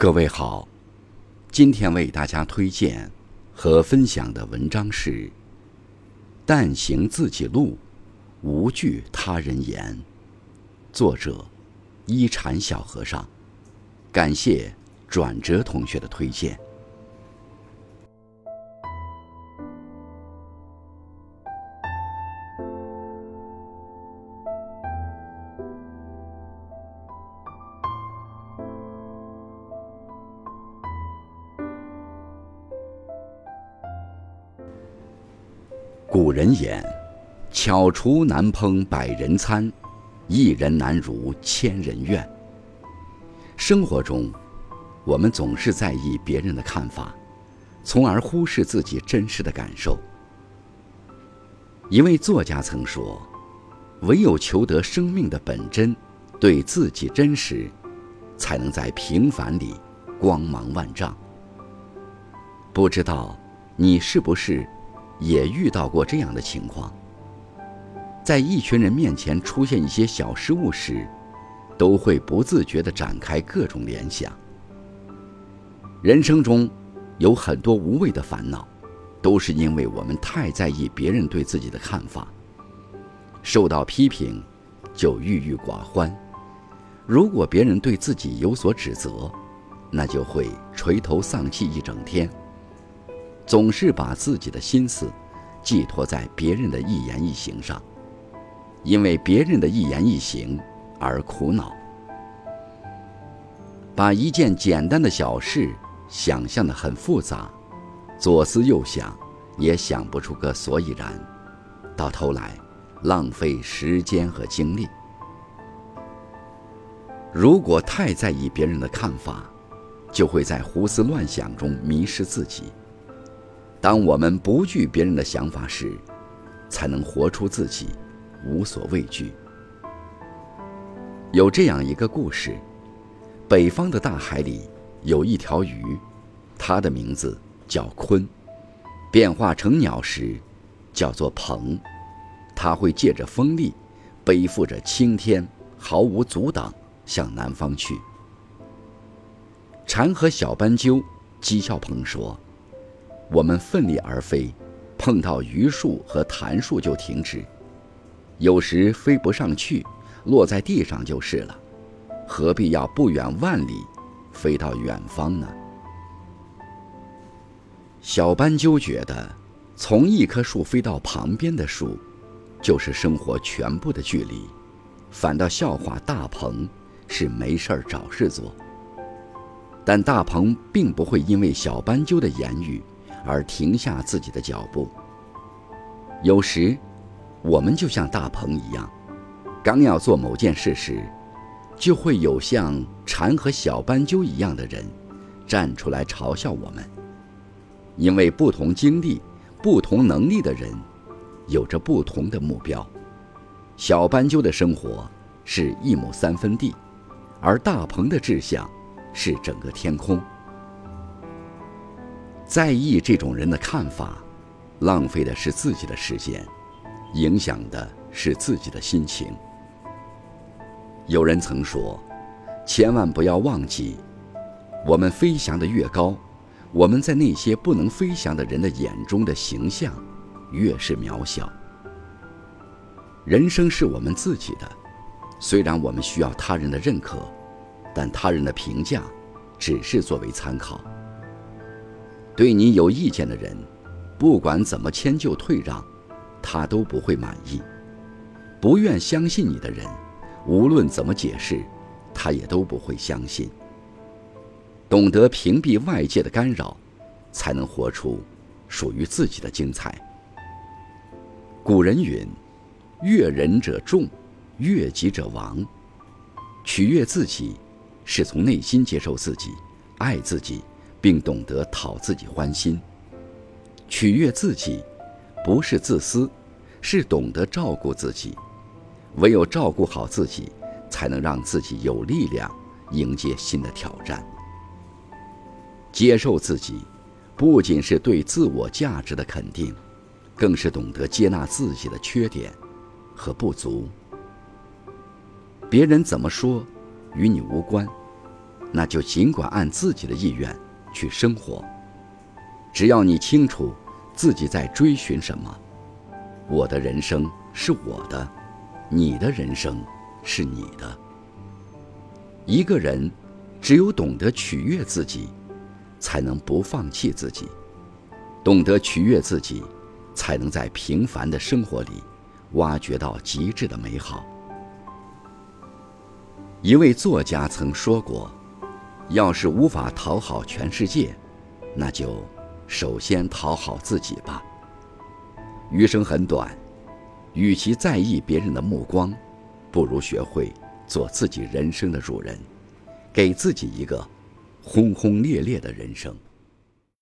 各位好，今天为大家推荐和分享的文章是《但行自己路，无惧他人言》，作者一禅小和尚。感谢转折同学的推荐。古人言：“巧厨难烹百人餐，一人难如千人愿。”生活中，我们总是在意别人的看法，从而忽视自己真实的感受。一位作家曾说：“唯有求得生命的本真，对自己真实，才能在平凡里光芒万丈。”不知道你是不是？也遇到过这样的情况，在一群人面前出现一些小失误时，都会不自觉地展开各种联想。人生中有很多无谓的烦恼，都是因为我们太在意别人对自己的看法，受到批评就郁郁寡欢；如果别人对自己有所指责，那就会垂头丧气一整天。总是把自己的心思寄托在别人的一言一行上，因为别人的一言一行而苦恼，把一件简单的小事想象的很复杂，左思右想也想不出个所以然，到头来浪费时间和精力。如果太在意别人的看法，就会在胡思乱想中迷失自己。当我们不惧别人的想法时，才能活出自己，无所畏惧。有这样一个故事：北方的大海里有一条鱼，它的名字叫鲲，变化成鸟时叫做鹏。它会借着风力，背负着青天，毫无阻挡向南方去。蝉和小斑鸠讥笑鹏说。我们奋力而飞，碰到榆树和檀树就停止；有时飞不上去，落在地上就是了。何必要不远万里，飞到远方呢？小斑鸠觉得，从一棵树飞到旁边的树，就是生活全部的距离，反倒笑话大鹏是没事儿找事做。但大鹏并不会因为小斑鸠的言语。而停下自己的脚步。有时，我们就像大鹏一样，刚要做某件事时，就会有像蝉和小斑鸠一样的人站出来嘲笑我们。因为不同经历、不同能力的人，有着不同的目标。小斑鸠的生活是一亩三分地，而大鹏的志向是整个天空。在意这种人的看法，浪费的是自己的时间，影响的是自己的心情。有人曾说：“千万不要忘记，我们飞翔的越高，我们在那些不能飞翔的人的眼中的形象，越是渺小。”人生是我们自己的，虽然我们需要他人的认可，但他人的评价，只是作为参考。对你有意见的人，不管怎么迁就退让，他都不会满意；不愿相信你的人，无论怎么解释，他也都不会相信。懂得屏蔽外界的干扰，才能活出属于自己的精彩。古人云：“悦人者众，悦己者亡。”取悦自己，是从内心接受自己，爱自己。并懂得讨自己欢心，取悦自己，不是自私，是懂得照顾自己。唯有照顾好自己，才能让自己有力量迎接新的挑战。接受自己，不仅是对自我价值的肯定，更是懂得接纳自己的缺点和不足。别人怎么说，与你无关。那就尽管按自己的意愿去生活。只要你清楚自己在追寻什么，我的人生是我的，你的人生是你的。一个人只有懂得取悦自己，才能不放弃自己；懂得取悦自己，才能在平凡的生活里挖掘到极致的美好。一位作家曾说过：“要是无法讨好全世界，那就首先讨好自己吧。”余生很短，与其在意别人的目光，不如学会做自己人生的主人，给自己一个轰轰烈烈的人生。